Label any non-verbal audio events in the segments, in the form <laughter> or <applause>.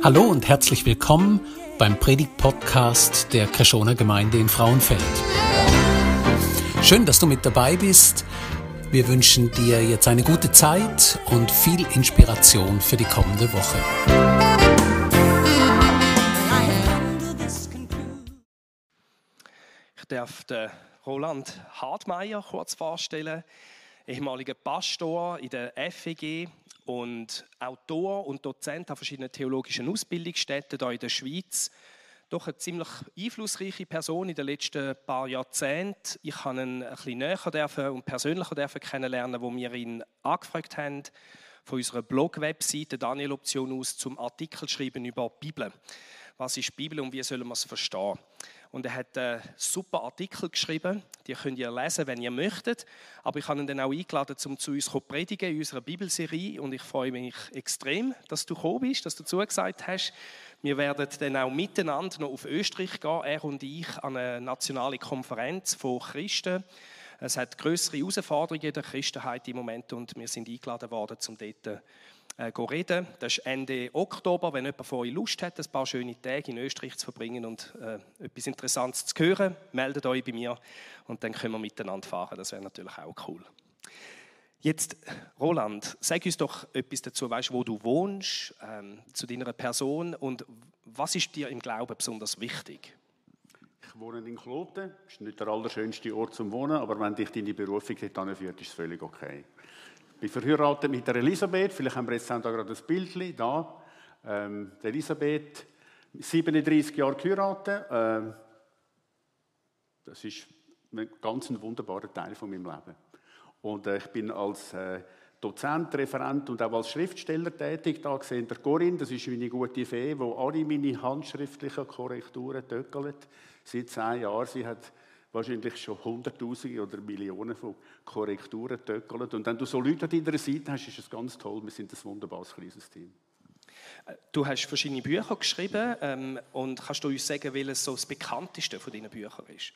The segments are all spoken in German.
Hallo und herzlich willkommen beim Predigt-Podcast der Kreschoner Gemeinde in Frauenfeld. Schön, dass du mit dabei bist. Wir wünschen dir jetzt eine gute Zeit und viel Inspiration für die kommende Woche. Ich darf den Roland Hartmeier kurz vorstellen, ehemaliger Pastor in der FEG und Autor und Dozent an verschiedenen theologischen Ausbildungsstätten hier in der Schweiz. Doch eine ziemlich einflussreiche Person in den letzten paar Jahrzehnten. Ich habe ihn ein bisschen näher dürfen und persönlicher dürfen kennenlernen, wo wir ihn angefragt haben von unserer Blog-Webseite Daniel Option aus zum Artikel schreiben über die Bibel. Was ist die Bibel und wie sollen wir es verstehen? Und er hat einen super Artikel geschrieben, die könnt ihr lesen, wenn ihr möchtet. Aber ich habe ihn dann auch eingeladen, um zu uns zu predigen in unserer Bibelserie. Und ich freue mich extrem, dass du gekommen bist, dass du zugesagt hast. Wir werden dann auch miteinander noch auf Österreich gehen, er und ich, an eine nationale Konferenz von Christen. Es hat größere Herausforderungen in der Christenheit im Moment und wir sind eingeladen worden, um dort äh, reden. Das ist Ende Oktober, wenn jemand von euch Lust hat, ein paar schöne Tage in Österreich zu verbringen und äh, etwas Interessantes zu hören, meldet euch bei mir und dann können wir miteinander fahren. Das wäre natürlich auch cool. Jetzt, Roland, sag uns doch etwas dazu, weißt, wo du wohnst, ähm, zu deiner Person und was ist dir im Glauben besonders wichtig? Ich wohne in Kloten. Das ist nicht der allerschönste Ort zum Wohnen, aber wenn dich deine Berufung dorthin führt, ist es völlig okay. Ich bin verheiratet mit der Elisabeth. Vielleicht haben wir jetzt da gerade ein Bild da. Ähm, Elisabeth, 37 Jahre geheiratet. Ähm, das ist ein ganz wunderbarer Teil von meinem Leben. Und äh, ich bin als äh, Dozent, Referent und auch als Schriftsteller tätig. Da sehen der Corinne, das ist meine gute Fee, die alle meine handschriftlichen Korrekturen töckelt. Seit zehn Jahren. Sie hat wahrscheinlich schon Hunderttausende oder Millionen von Korrekturen töckelt. Und wenn du so Leute an deiner Seite hast, ist es ganz toll. Wir sind ein wunderbares kleines Team. Du hast verschiedene Bücher geschrieben ähm, und kannst du uns sagen, welches so das bekannteste von deinen Büchern ist?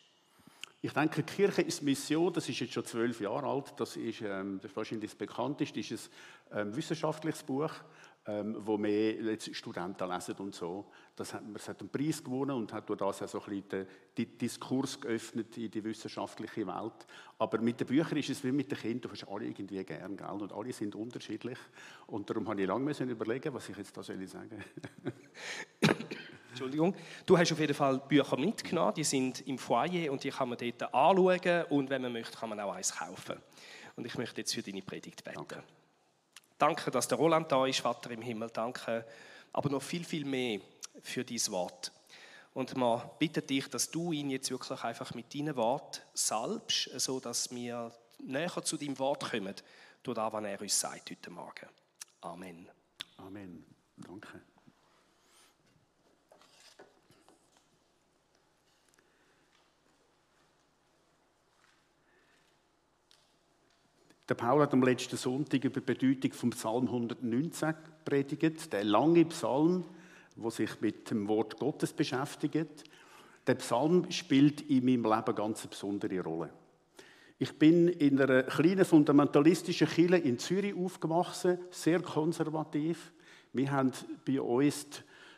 Ich denke, Kirche ist Mission, das ist jetzt schon zwölf Jahre alt, das ist, ähm, das ist wahrscheinlich das bekannteste, das ist ein ähm, wissenschaftliches Buch, ähm, wo mehr Studenten lesen und so. Das hat, es hat einen Preis gewonnen und hat durch das auch so ein bisschen den, Diskurs geöffnet in die wissenschaftliche Welt. Aber mit den Büchern ist es wie mit den Kindern, du hast alle irgendwie gern, gell? und alle sind unterschiedlich. Und darum habe ich lange müssen überlegen, was ich jetzt da soll sagen <coughs> Entschuldigung. Du hast auf jeden Fall Bücher mitgenommen, die sind im Foyer und die kann man dort anschauen und wenn man möchte, kann man auch eins kaufen. Und ich möchte jetzt für deine Predigt beten. Danke. Danke, dass der Roland da ist, Vater im Himmel. Danke, aber noch viel, viel mehr für dein Wort. Und wir bitten dich, dass du ihn jetzt wirklich einfach mit deinem Wort salbst, so dass wir näher zu deinem Wort kommen, durch das, was er uns sagt heute Morgen. Amen. Amen. Danke. Der Paul hat am letzten Sonntag über die Bedeutung vom Psalm 119 predigt, der lange Psalm, wo sich mit dem Wort Gottes beschäftigt. Der Psalm spielt in meinem Leben ganz eine besondere Rolle. Ich bin in einer kleinen fundamentalistischen Kirche in Zürich aufgewachsen, sehr konservativ. Wir haben bei uns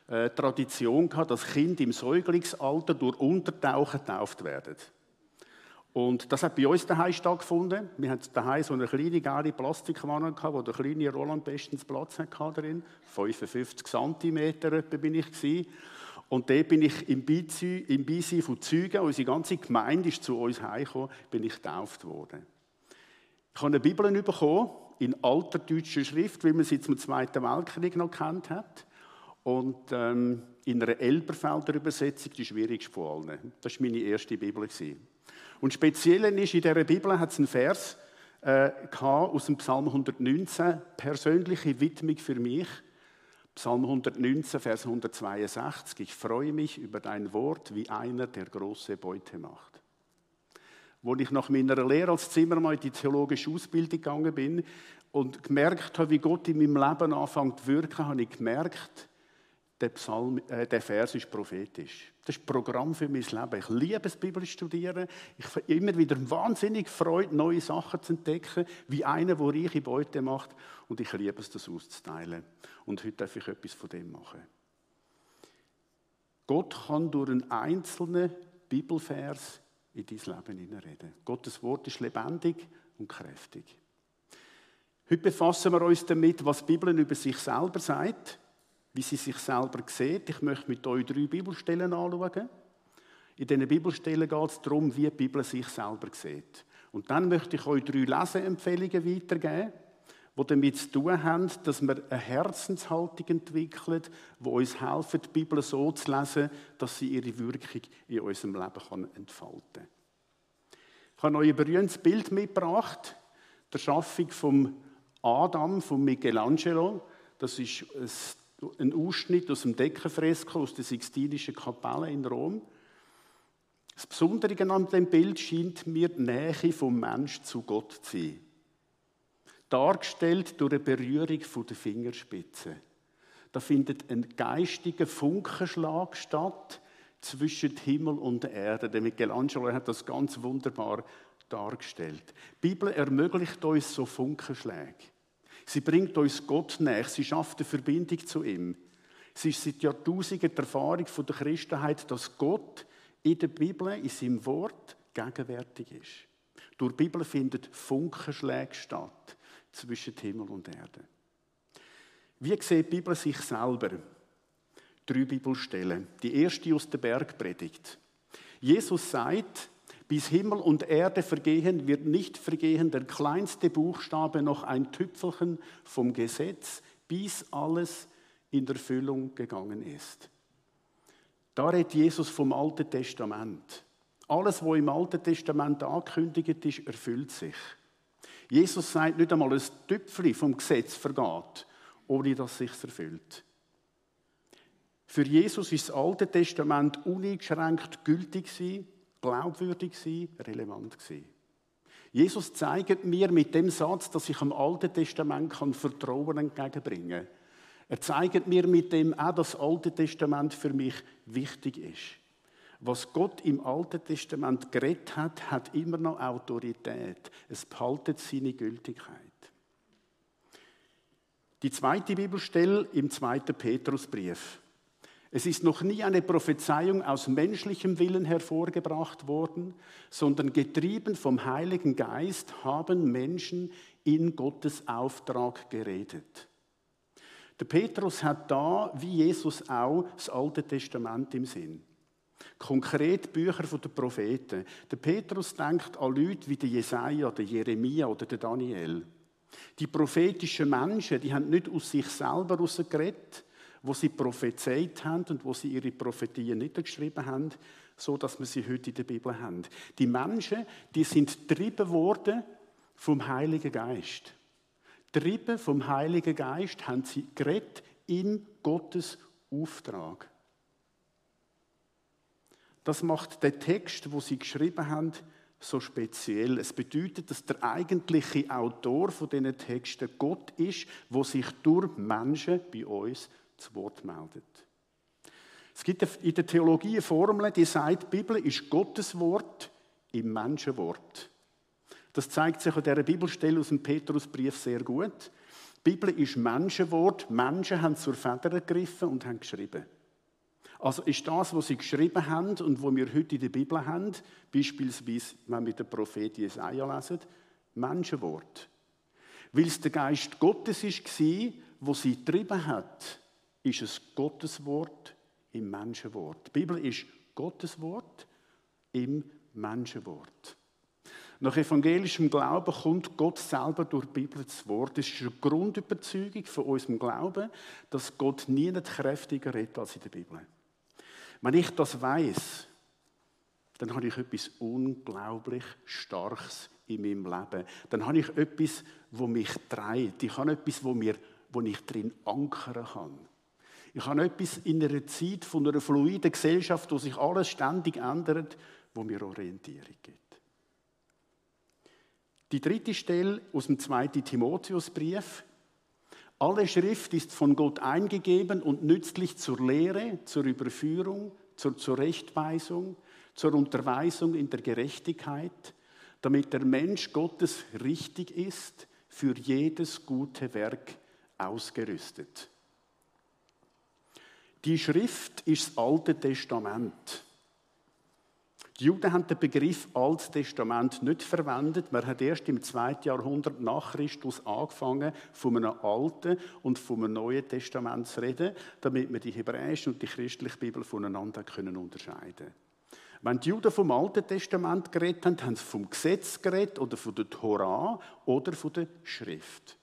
die äh, Tradition gehabt, dass Kinder im Säuglingsalter durch Untertauchen getauft werden. Und das hat bei uns daheim stattgefunden. Wir hatten daheim so eine kleine gelbe Plastikwanne wo der kleine Roland bestens Platz hatte drin. 55 cm etwa bin ich gewesen. Und da bin ich im Beisein von Zeugen, unsere ganze Gemeinde ist zu uns heimgekommen, bin ich getauft worden. Ich habe eine Bibel bekommen, in alter deutscher Schrift, wie man sie zum Zweiten Weltkrieg noch kennt hat. Und ähm, in einer Elberfelder Übersetzung, die schwierigste von allen. Das war meine erste Bibel. Und speziell ist, in dieser Bibel hat es einen Vers äh, aus dem Psalm 119, persönliche Widmung für mich. Psalm 119, Vers 162. Ich freue mich über dein Wort wie einer, der große Beute macht. Wo ich nach meiner Lehre als Zimmermann in die theologische Ausbildung gegangen bin und gemerkt habe, wie Gott in meinem Leben anfängt zu wirken, habe ich gemerkt, der, Psalm, äh, der Vers ist prophetisch. Das ist Programm für mein Leben. Ich liebe es, Bibel studieren. Ich habe immer wieder wahnsinnig Freude, neue Sachen zu entdecken, wie einer, der reiche Beute macht. Und ich liebe es, das auszuteilen. Und heute darf ich etwas von dem machen. Gott kann durch einen einzelnen Bibelvers in dein Leben hineinreden. Gottes Wort ist lebendig und kräftig. Heute befassen wir uns damit, was die Bibel über sich selber sagt, wie sie sich selber sieht. Ich möchte mit euch drei Bibelstellen anschauen. In diesen Bibelstellen geht es darum, wie die Bibel sich selber sieht. Und dann möchte ich euch drei Leseempfehlungen weitergeben, die damit zu tun haben, dass wir eine Herzenshaltung entwickeln, die uns helfen, die Bibel so zu lesen, dass sie ihre Wirkung in unserem Leben entfalten kann. Ich habe euch ein berühmtes Bild mitgebracht, der Schaffung vom Adam von Michelangelo. Das ist ein Ausschnitt aus dem Deckenfresko aus der Sixtinischen Kapelle in Rom. Das Besondere an dem Bild scheint mir die Nähe vom Mensch zu Gott zu sein. Dargestellt durch eine Berührung der Fingerspitze. Da findet ein geistiger Funkenschlag statt zwischen Himmel und Erde. Der Michelangelo hat das ganz wunderbar dargestellt. Die Bibel ermöglicht uns so Funkenschläge. Sie bringt uns Gott näher, sie schafft eine Verbindung zu ihm. Es ist seit Jahrtausenden die Erfahrung der Christenheit, dass Gott in der Bibel, in seinem Wort, gegenwärtig ist. Durch die Bibel findet Funkenschläge statt zwischen Himmel und Erde. Wie sieht die Bibel sich selber? Drei Bibelstellen. Die erste aus der Bergpredigt. Jesus sagt, bis Himmel und Erde vergehen, wird nicht vergehen der kleinste Buchstabe noch ein Tüpfelchen vom Gesetz, bis alles in Erfüllung gegangen ist. Da redet Jesus vom Alten Testament. Alles, was im Alten Testament angekündigt ist, erfüllt sich. Jesus sagt nicht einmal, ein Tüpfchen vom Gesetz vergeht, ohne dass sich erfüllt. Für Jesus ist das Alte Testament uneingeschränkt gültig gewesen glaubwürdig sein, relevant sein. Jesus zeigt mir mit dem Satz, dass ich am Alten Testament kann Vertrauen entgegenbringen kann. Er zeigt mir mit dem auch, dass das Alte Testament für mich wichtig ist. Was Gott im Alten Testament geredet hat, hat immer noch Autorität. Es behaltet seine Gültigkeit. Die zweite Bibelstelle im zweiten Petrusbrief. Es ist noch nie eine Prophezeiung aus menschlichem Willen hervorgebracht worden, sondern getrieben vom Heiligen Geist haben Menschen in Gottes Auftrag geredet. Der Petrus hat da, wie Jesus auch, das Alte Testament im Sinn. Konkret Bücher der Propheten. Der Petrus denkt an Leute wie der Jesaja, der Jeremia oder der Daniel. Die prophetischen Menschen, die haben nicht aus sich selber herausgeredet, wo sie prophezeit haben und wo sie ihre Prophetien niedergeschrieben haben, so dass wir sie heute in der Bibel haben. Die Menschen, die sind getrieben worden vom Heiligen Geist. Trieben vom Heiligen Geist haben sie geredet in Gottes Auftrag. Das macht den Text, wo sie geschrieben haben, so speziell. Es bedeutet, dass der eigentliche Autor von diesen Texten Gott ist, wo sich durch Menschen bei uns zu Wort meldet. Es gibt in der Theologie eine Formel, die sagt, die Bibel ist Gottes Wort im Menschenwort. Das zeigt sich an dieser Bibelstelle aus dem Petrusbrief sehr gut. Die Bibel ist Menschenwort. Menschen haben zur Feder gegriffen und haben geschrieben. Also ist das, was sie geschrieben haben und was wir heute in der Bibel haben, beispielsweise, wenn wir den Prophet Jesaja lesen, Menschenwort. Weil es der Geist Gottes war, wo sie getrieben hat, ist es Gottes Wort im Menschenwort. Die Bibel ist Gottes Wort im Menschenwort. Nach evangelischem Glauben kommt Gott selber durch die Bibel zu Wort. Das ist eine Grundüberzeugung von unserem Glauben, dass Gott nie kräftiger redet als in der Bibel. Wenn ich das weiß, dann habe ich etwas unglaublich Starkes in meinem Leben. Dann habe ich etwas, wo mich treibt. Ich habe etwas, wo, mir, wo ich drin ankern kann. Ich habe etwas in einer Zeit von einer fluiden Gesellschaft, wo sich alles ständig ändert, wo mir Orientierung gibt. Die dritte Stelle aus dem zweiten Timotheusbrief. Alle Schrift ist von Gott eingegeben und nützlich zur Lehre, zur Überführung, zur Zurechtweisung, zur Unterweisung in der Gerechtigkeit, damit der Mensch Gottes richtig ist, für jedes gute Werk ausgerüstet. Die Schrift ist das Alte Testament. Die Juden haben den Begriff Altes Testament nicht verwendet. Man hat erst im zweiten Jahrhundert nach Christus angefangen, von einem Alten und von einem Neuen Testament zu reden, damit man die hebräische und die christliche Bibel voneinander können unterscheiden. Wenn die Juden vom Alten Testament geredet haben, haben sie vom Gesetz geredet oder von der Torah oder von der Schrift.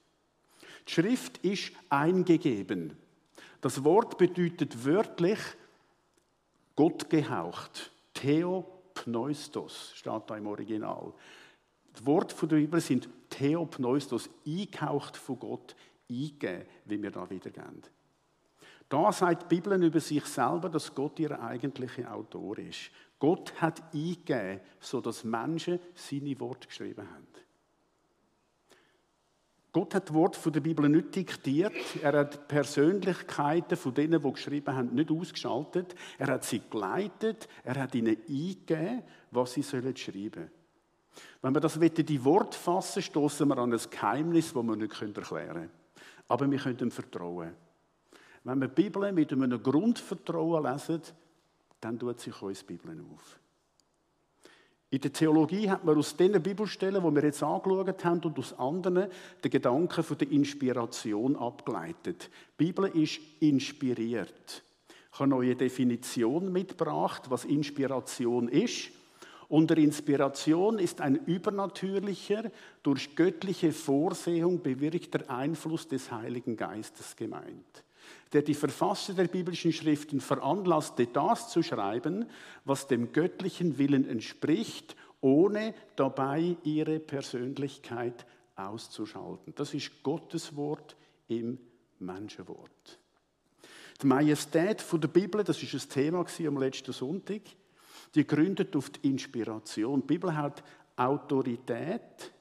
Die Schrift ist eingegeben. Das Wort bedeutet wörtlich Gott gehaucht. Theo Theopneustos, steht da im Original. Die Worte der Bibel sind Theopneustos, eingehaucht von Gott, eingegeben, wie wir da wiedergeben. Da sagt die Bibel über sich selber, dass Gott ihr eigentlicher Autor ist. Gott hat eingegeben, sodass Menschen seine Worte geschrieben haben. Gott hat das Wort der Bibel nicht diktiert. Er hat Persönlichkeiten von denen, die geschrieben haben, nicht ausgeschaltet. Er hat sie geleitet. Er hat ihnen eingegeben, was sie schreiben sollen. Wenn wir das in die Wort fassen, stoßen wir an ein Geheimnis, das wir nicht erklären können. Aber wir können ihm vertrauen. Wenn wir die Bibel mit einem Grundvertrauen lesen, dann tut sich uns die Bibel auf. In der Theologie hat man aus den Bibelstellen, die wir jetzt angeschaut haben, und aus anderen den Gedanken von der Inspiration abgeleitet. Die Bibel ist inspiriert. Ich habe neue Definition mitgebracht, was Inspiration ist. Unter Inspiration ist ein übernatürlicher, durch göttliche Vorsehung bewirkter Einfluss des Heiligen Geistes gemeint der die Verfasser der biblischen Schriften veranlasste, das zu schreiben, was dem göttlichen Willen entspricht, ohne dabei ihre Persönlichkeit auszuschalten. Das ist Gottes Wort im Menschenwort. Die Majestät der Bibel, das ist das Thema am letzten Sonntag, die gründet auf die Inspiration. Die Bibel hat Autorität,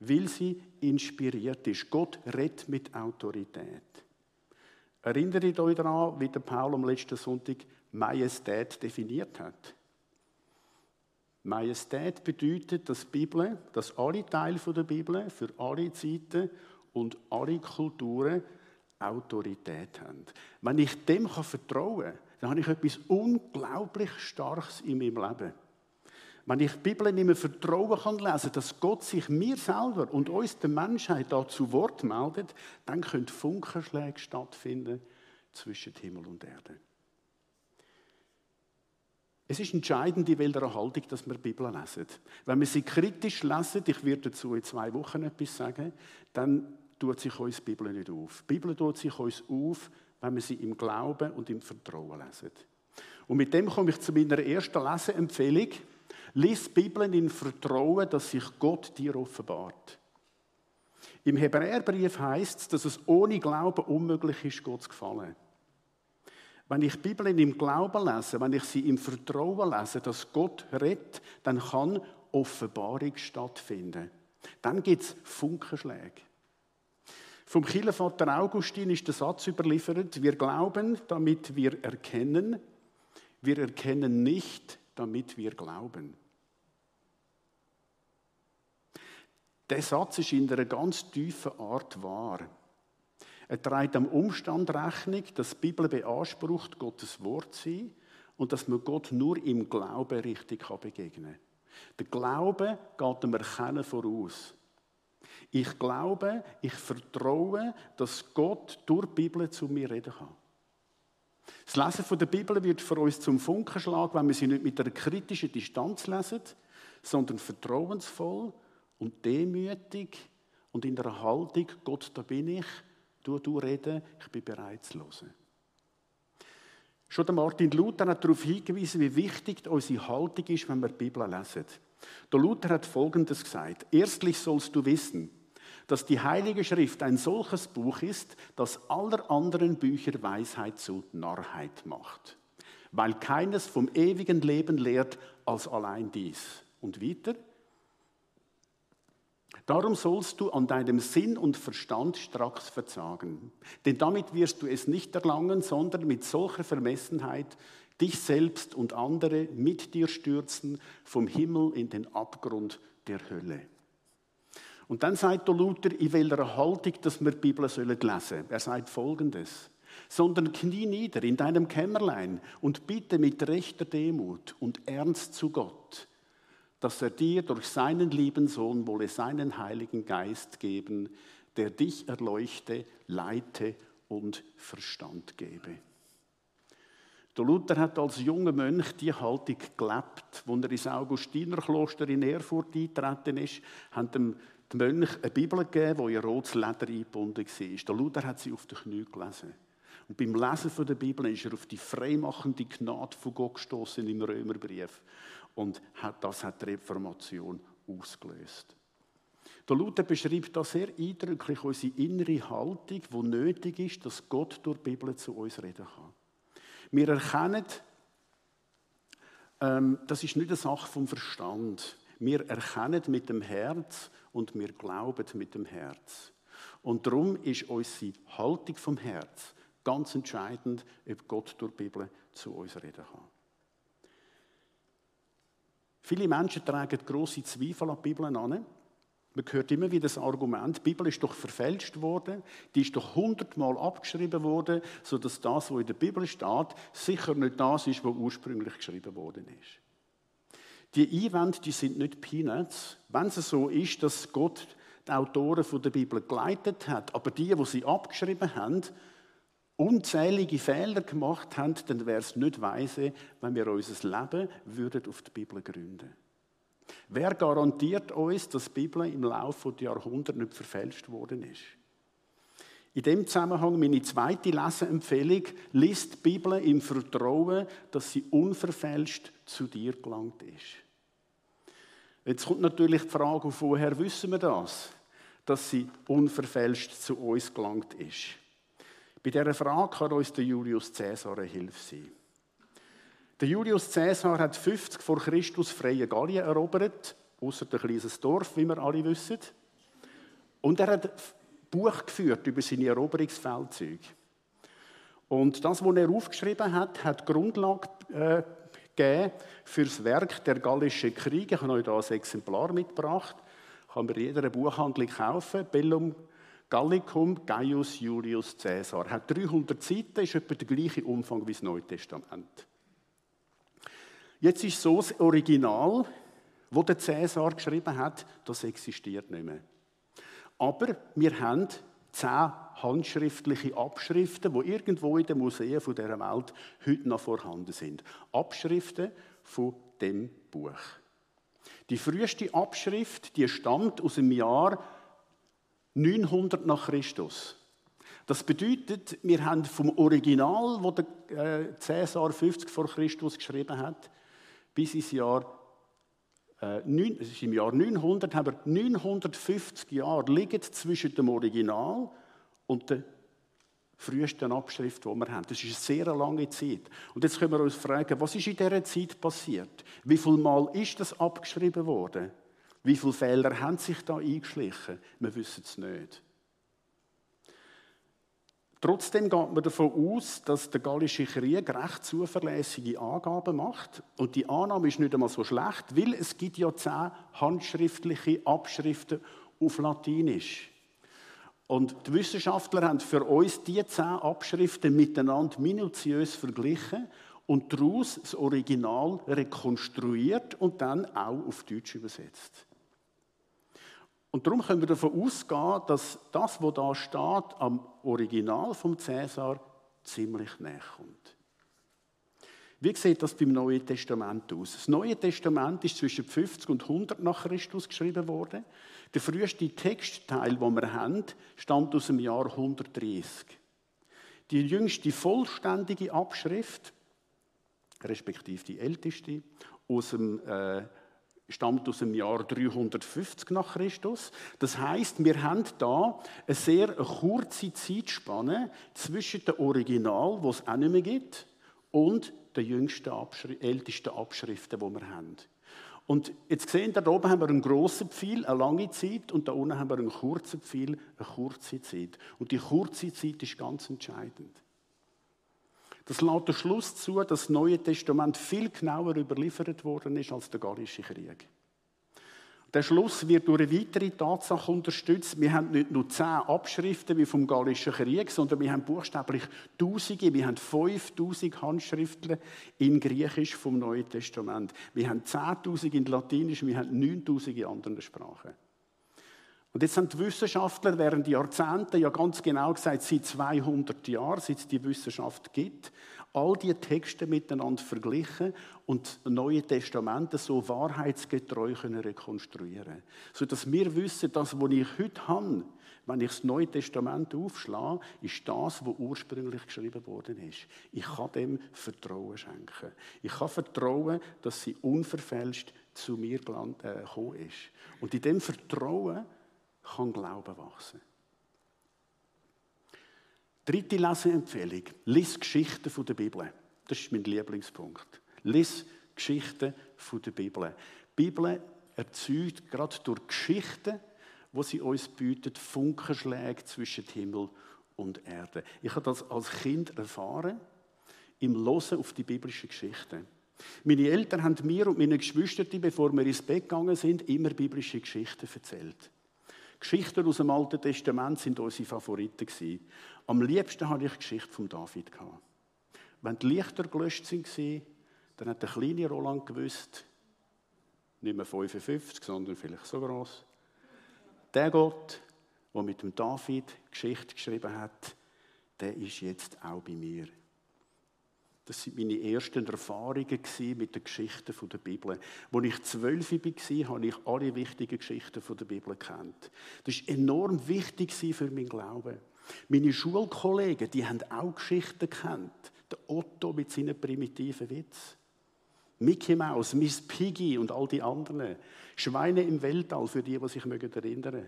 weil sie inspiriert ist. Gott redet mit Autorität. Erinnert euch daran, wie der Paul am letzten Sonntag Majestät definiert hat. Majestät bedeutet, dass Bibel, dass alle Teile der Bibel für alle Zeiten und alle Kulturen Autorität haben. Wenn ich dem vertrauen kann, dann habe ich etwas unglaublich Starkes in meinem Leben. Wenn ich die Bibel nicht mehr vertrauen kann lesen, dass Gott sich mir selber und uns der Menschheit da zu Wort meldet, dann können Funkenschläge stattfinden zwischen Himmel und Erde. Es ist entscheidend, in welcher Haltung dass wir die Bibel lesen. Wenn wir sie kritisch lesen, ich werde dazu in zwei Wochen etwas sagen, dann tut sich uns die Bibel nicht auf. Die Bibel tut sich uns auf, wenn wir sie im Glauben und im Vertrauen lesen. Und mit dem komme ich zu meiner ersten Leseempfehlung. Lies die Bibel in Vertrauen, dass sich Gott dir offenbart. Im Hebräerbrief heißt es, dass es ohne Glauben unmöglich ist, Gott zu gefallen. Wenn ich die Bibel im Glauben lese, wenn ich sie im Vertrauen lese, dass Gott redet, dann kann Offenbarung stattfinden. Dann gibt es Funkenschläge. Vom Kirchenvater Augustin ist der Satz überliefert, wir glauben, damit wir erkennen, wir erkennen nicht, damit wir glauben. Der Satz ist in einer ganz tiefen Art wahr. Er trägt am Umstand Rechnung, dass die Bibel beansprucht, Gottes Wort zu sein und dass man Gott nur im Glauben richtig begegnen kann. Der Glaube geht dem Erkennen voraus. Ich glaube, ich vertraue, dass Gott durch die Bibel zu mir reden kann. Das Lesen der Bibel wird für uns zum Funkenschlag, wenn wir sie nicht mit einer kritischen Distanz lesen, sondern vertrauensvoll und demütig und in der Haltung, Gott, da bin ich, du, du reden, ich bin bereit zu hören. Schon Martin Luther hat darauf hingewiesen, wie wichtig unsere Haltung ist, wenn wir die Bibel lesen. Der Luther hat Folgendes gesagt. Erstlich sollst du wissen, dass die Heilige Schrift ein solches Buch ist, das aller anderen Bücher Weisheit zu Narrheit macht, weil keines vom ewigen Leben lehrt als allein dies. Und weiter, Darum sollst du an deinem Sinn und Verstand stracks verzagen. Denn damit wirst du es nicht erlangen, sondern mit solcher Vermessenheit dich selbst und andere mit dir stürzen vom Himmel in den Abgrund der Hölle. Und dann sagt der Luther, in welcher Haltung dass wir die Bibel lesen sollen. Er sagt folgendes. sondern knie nieder in deinem Kämmerlein und bitte mit rechter Demut und Ernst zu Gott, dass er dir durch seinen lieben Sohn wolle seinen Heiligen Geist geben, der dich erleuchte, leite und Verstand gebe. Der Luther hat als junger Mönch die Haltung gelebt. Als er ins Augustinerkloster in Erfurt eingetreten ist, haben dem Mönch eine Bibel gegeben, die in rotes Leder eingebunden war. Der Luther hat sie auf den Knie gelesen. Und beim Lesen der Bibel ist er auf die freimachende Gnade von Gott gestoßen im Römerbrief. Und das hat die Reformation ausgelöst. Der Luther beschreibt da sehr eindrücklich unsere innere Haltung, wo nötig ist, dass Gott durch die Bibel zu uns reden kann. Wir erkennen, ähm, das ist nicht eine Sache vom Verstand. Wir erkennen mit dem Herz und wir glauben mit dem Herz. Und darum ist unsere Haltung vom Herz ganz entscheidend, ob Gott durch die Bibel zu uns reden kann. Viele Menschen tragen große Zweifel an die Bibel an. Man hört immer wieder das Argument, die Bibel ist doch verfälscht worden, die ist doch hundertmal abgeschrieben worden, sodass das, was in der Bibel steht, sicher nicht das ist, was ursprünglich geschrieben worden ist. Die Einwände, die sind nicht Peanuts. Wenn es so ist, dass Gott die Autoren der Bibel geleitet hat, aber die, die sie abgeschrieben haben, unzählige Fehler gemacht haben, dann wäre es nicht weise, wenn wir unser Leben würden auf die Bibel gründen. Wer garantiert uns, dass die Bibel im Laufe der Jahrhunderte nicht verfälscht worden ist? In dem Zusammenhang meine zweite Leseempfehlung, liest die Bibel im Vertrauen, dass sie unverfälscht zu dir gelangt ist. Jetzt kommt natürlich die Frage woher wissen wir das, dass sie unverfälscht zu uns gelangt ist. Bei dieser Frage kann uns der Julius Caesar eine Hilfe sein. Der Julius Caesar hat 50 vor Christus freie Gallien erobert, außer ein kleines Dorf, wie wir alle wissen. Und er hat Buch geführt über seine Eroberungsfeldzüge. Und das, was er aufgeschrieben hat, hat Grundlage äh, für das Werk der Gallischen Kriege. Ich habe euch hier ein Exemplar mitgebracht. Kann man in jeder Buchhandlung kaufen. Bellum Gallicum Gaius Julius Caesar. Hat 300 Seiten, ist etwa der gleiche Umfang wie das Neue Testament. Jetzt ist so das Original, wo der Cäsar geschrieben hat, das existiert nicht mehr. Aber wir haben zehn handschriftliche Abschriften, die irgendwo in den Museen dieser Welt heute noch vorhanden sind. Abschriften von dem Buch. Die früheste Abschrift, die stammt aus dem Jahr 900 nach Christus. Das bedeutet, wir haben vom Original, wo der äh, Cäsar 50 vor Christus geschrieben hat, bis ins Jahr, äh, 9, es ist im Jahr 900, haben wir 950 Jahre liegen zwischen dem Original und der frühesten Abschrift, die wir haben. Das ist eine sehr lange Zeit. Und jetzt können wir uns fragen, was ist in dieser Zeit passiert? Wie viel Mal ist das abgeschrieben worden? Wie viele Fehler haben sich da eingeschlichen? Wir wissen es nicht. Trotzdem geht man davon aus, dass der Gallische Krieg recht zuverlässige Angaben macht. Und die Annahme ist nicht einmal so schlecht, weil es gibt ja zehn handschriftliche Abschriften auf Latinisch. Und die Wissenschaftler haben für uns diese zehn Abschriften miteinander minutiös verglichen und daraus das Original rekonstruiert und dann auch auf Deutsch übersetzt. Und darum können wir davon ausgehen, dass das, was da steht, am Original vom Cäsar ziemlich näher kommt. Wie sieht das beim Neuen Testament aus? Das Neue Testament ist zwischen 50 und 100 nach Christus geschrieben worden. Der früheste Textteil, den wir haben, stammt aus dem Jahr 130. Die jüngste vollständige Abschrift, respektive die älteste, aus dem äh, stammt aus dem Jahr 350 nach Christus. Das heißt, wir haben da eine sehr kurze Zeitspanne zwischen dem Original, wo es auch nicht mehr gibt, und den jüngsten, Abschri ältesten Abschriften, die wir haben. Und jetzt sehen da oben haben wir einen grossen Pfeil, eine lange Zeit, und da unten haben wir einen kurzen Pfeil, eine kurze Zeit. Und die kurze Zeit ist ganz entscheidend. Das lässt den Schluss zu, dass das Neue Testament viel genauer überliefert worden ist als der Gallische Krieg. der Schluss wird durch eine weitere Tatsache unterstützt. Wir haben nicht nur zehn Abschriften wie vom Gallischen Krieg, sondern wir haben buchstäblich Tausende, wir haben 5000 Handschriften in Griechisch vom Neuen Testament. Wir haben 10.000 in Latinisch, wir haben 9.000 in anderen Sprachen. Und jetzt haben die Wissenschaftler während Jahrzehnten, ja ganz genau gesagt, seit 200 Jahren, seit es die Wissenschaft gibt, all die Texte miteinander verglichen und Neue Testament so wahrheitsgetreu können rekonstruieren Sodass wir wissen, das, was ich heute habe, wenn ich das Neue Testament aufschlage, ist das, was ursprünglich geschrieben worden ist. Ich kann dem Vertrauen schenken. Ich kann vertrauen, dass sie unverfälscht zu mir äh, gekommen ist. Und in dem Vertrauen kann Glauben wachsen. Dritte Leseempfehlung. Lies Geschichten von der Bibel. Das ist mein Lieblingspunkt. Lies Geschichten von der Bibel. Die Bibel erzeugt gerade durch Geschichten, wo sie uns bietet, Funkenschläge zwischen Himmel und Erde. Ich habe das als Kind erfahren, im Losen auf die biblischen Geschichten. Meine Eltern haben mir und meinen Geschwistern, bevor wir ins Bett gegangen sind, immer biblische Geschichten erzählt. Geschichten aus dem Alten Testament sind unsere Favoriten. Am liebsten hatte ich die Geschichte von David. Wenn die Lichter gelöscht waren, dann hat der kleine Roland gewusst, nicht mehr 55, sondern vielleicht so groß. Der Gott, der mit dem David Geschichte geschrieben hat, der ist jetzt auch bei mir. Das waren meine ersten Erfahrungen mit den Geschichten der Bibel. Als ich zwölf war, habe ich alle wichtigen Geschichten der Bibel kennt. Das war enorm wichtig für meinen Glauben. Meine Schulkollegen, die haben auch Geschichten kennt. Der Otto mit seinen primitiven Witz. Mickey Mouse, Miss Piggy und all die anderen. Schweine im Weltall, für die, die sich erinnern mögen.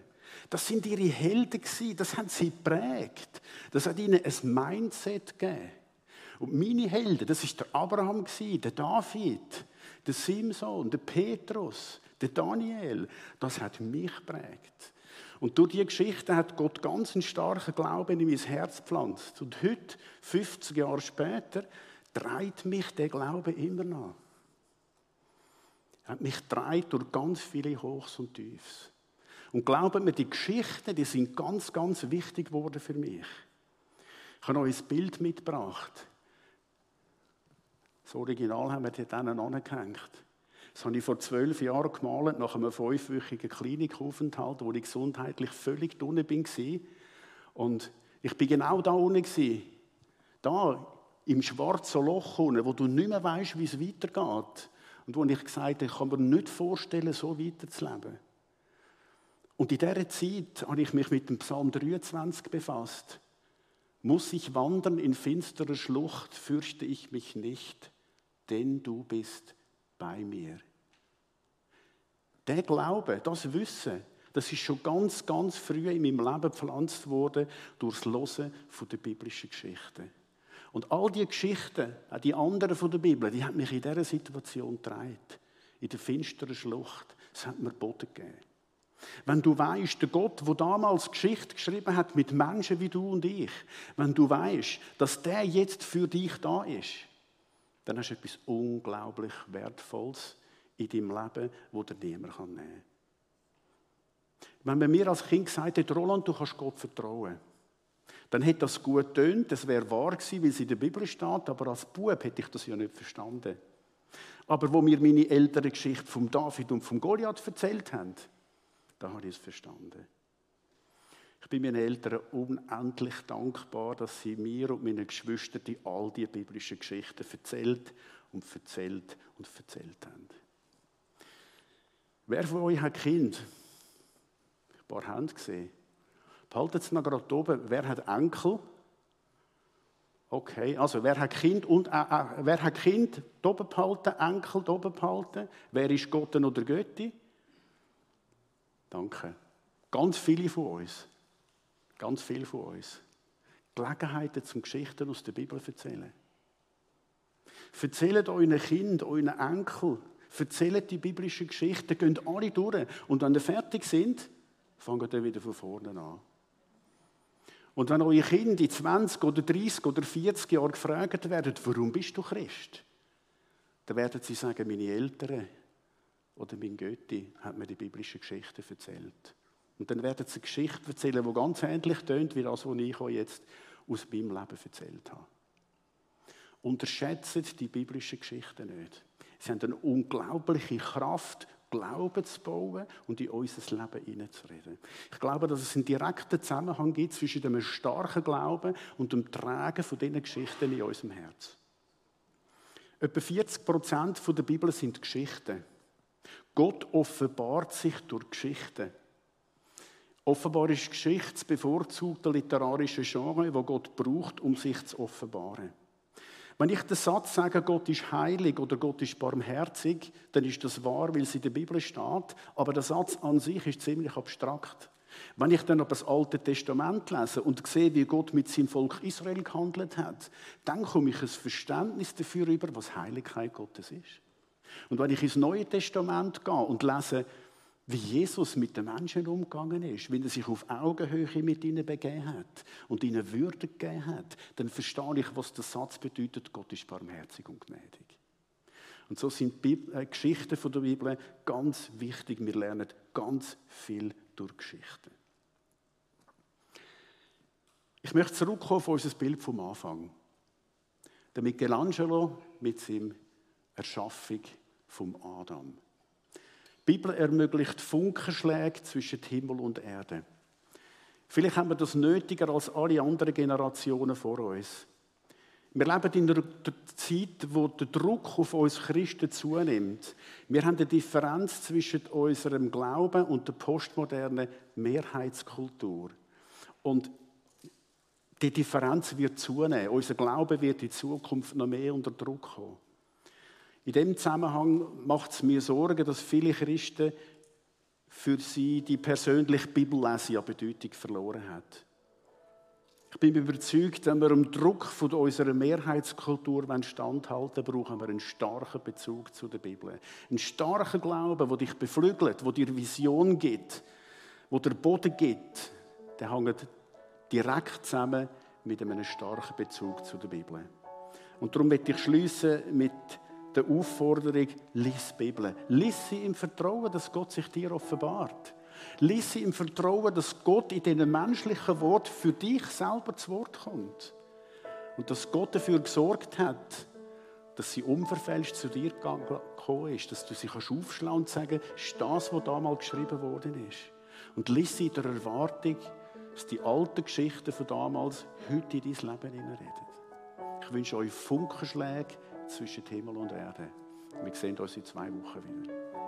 Das sind ihre Helden das haben sie geprägt. Das hat ihnen ein Mindset gegeben. Und meine Helden, das ist der Abraham, der David, der Simson, der Petrus, der Daniel. Das hat mich prägt. Und durch diese Geschichte hat Gott ganz einen starken Glauben in mein Herz gepflanzt. Und heute, 50 Jahre später, treibt mich der Glaube immer noch. Er hat mich treibt durch ganz viele Hochs und Tiefs. Und glauben mir, die Geschichten, die sind ganz, ganz wichtig geworden für mich. Ich habe euch ein Bild mitgebracht. Das Original haben wir dort angehängt. Das habe ich vor zwölf Jahren gemalt, nach einem fünfwöchigen Klinikaufenthalt, wo ich gesundheitlich völlig unten war. Und ich bin genau da unten. Da, im schwarzen Loch unten, wo du nicht mehr weißt, wie es weitergeht. Und wo ich gesagt habe, ich kann mir nicht vorstellen, so weiterzuleben. Und in dieser Zeit habe ich mich mit dem Psalm 23 befasst. Muss ich wandern in finsterer Schlucht, fürchte ich mich nicht denn du bist bei mir. Der Glaube, das Wissen, das ist schon ganz, ganz früh in meinem Leben gepflanzt worden durch das Hören der biblischen Geschichten. Und all die Geschichten, auch die anderen von der Bibel, die haben mich in dieser Situation getragen. In der finsteren Schlucht. Es hat mir Boden gegeben. Wenn du weißt, der Gott, der damals Geschichte geschrieben hat mit Menschen wie du und ich, wenn du weißt, dass der jetzt für dich da ist, dann hast du etwas unglaublich Wertvolles in deinem Leben, das dir niemand nehmen kann. Wenn man mir als Kind gesagt hat, Roland, du kannst Gott vertrauen, dann hätte das gut tönt, das wäre wahr gewesen, weil es in der Bibel steht, aber als Bub hätte ich das ja nicht verstanden. Aber wo mir meine Eltern die Geschichte von David und von Goliath erzählt haben, da habe ich es verstanden. Ich bin meinen Eltern unendlich dankbar, dass sie mir und meinen Geschwistern all die biblischen Geschichten erzählt und erzählt und erzählt haben. Wer von euch hat Kind? Ein paar Hände gesehen. Behaltet es noch gerade oben. Wer hat Enkel? Okay, also wer hat Kind und äh, äh, wer hat Kind oben behalten, Enkel oben behalten? Wer ist Gott oder Götti? Danke. Ganz viele von uns. Ganz viele von uns. Gelegenheiten zum Geschichten aus der Bibel erzählen. Erzählt euren Kind, euren Enkel, erzählt die biblischen Geschichten, geht alle durch. Und wenn ihr fertig sind, fangt ihr wieder von vorne an. Und wenn eure Kinder in 20 oder 30 oder 40 Jahren gefragt werden, warum bist du Christ? Dann werden sie sagen, meine Eltern oder mein Götti hat mir die biblischen Geschichten erzählt. Und dann werden sie eine Geschichte erzählen, die ganz ähnlich tönt wie das, was ich euch jetzt aus meinem Leben erzählt habe. Unterschätzt die biblischen Geschichten nicht. Sie haben eine unglaubliche Kraft, Glauben zu bauen und in unser Leben hineinzureden. Ich glaube, dass es einen direkten Zusammenhang gibt zwischen dem starken Glauben und dem Tragen von diesen Geschichten in unserem Herz. Etwa 40 Prozent der Bibel sind Geschichten. Gott offenbart sich durch Geschichten. Offenbar ist Geschichte das bevorzugte literarische Genre, das Gott braucht, um sich zu offenbaren. Wenn ich den Satz sage, Gott ist heilig oder Gott ist barmherzig, dann ist das wahr, weil es in der Bibel steht. Aber der Satz an sich ist ziemlich abstrakt. Wenn ich dann aber das Alte Testament lese und sehe, wie Gott mit seinem Volk Israel gehandelt hat, dann komme ich ein Verständnis dafür über, was Heiligkeit Gottes ist. Und wenn ich ins Neue Testament gehe und lese, wie Jesus mit den Menschen umgegangen ist, wie er sich auf Augenhöhe mit ihnen begeben hat und ihnen Würde gegeben hat, dann verstehe ich, was der Satz bedeutet, Gott ist barmherzig und gnädig. Und so sind die äh, Geschichten von der Bibel ganz wichtig. Wir lernen ganz viel durch Geschichten. Ich möchte zurückkommen auf unser Bild vom Anfang. Der Michelangelo mit seinem Erschaffung vom Adam. Die Bibel ermöglicht Funkenschläge zwischen Himmel und Erde. Vielleicht haben wir das nötiger als alle anderen Generationen vor uns. Wir leben in einer Zeit, wo der Druck auf uns Christen zunimmt. Wir haben eine Differenz zwischen unserem Glauben und der postmodernen Mehrheitskultur. Und die Differenz wird zunehmen. Unser Glaube wird in Zukunft noch mehr unter Druck kommen. In dem Zusammenhang macht es mir Sorgen, dass viele Christen für sie die persönliche Bibellese an Bedeutung verloren hat. Ich bin überzeugt, wenn wir dem Druck von unserer Mehrheitskultur standhalten brauchen wir einen starken Bezug zu der Bibel. Einen starken Glauben, der dich beflügelt, der dir Vision gibt, der dir Boden gibt. Der hängt direkt zusammen mit einem starken Bezug zu der Bibel. Und darum möchte ich schließen mit der Aufforderung, lies die Bibel. Lies sie im Vertrauen, dass Gott sich dir offenbart. Lies sie im Vertrauen, dass Gott in diesen menschlichen Wort für dich selber zu Wort kommt. Und dass Gott dafür gesorgt hat, dass sie unverfälscht zu dir gekommen ist, dass du sie aufschlagen und sagen, ist das, was damals geschrieben worden ist. Und lies sie in der Erwartung, dass die alten Geschichten von damals heute in dein Leben hineinreden. Ich wünsche euch Funkenschläge zwischen Himmel und Erde. Wir sehen uns in zwei Wochen wieder.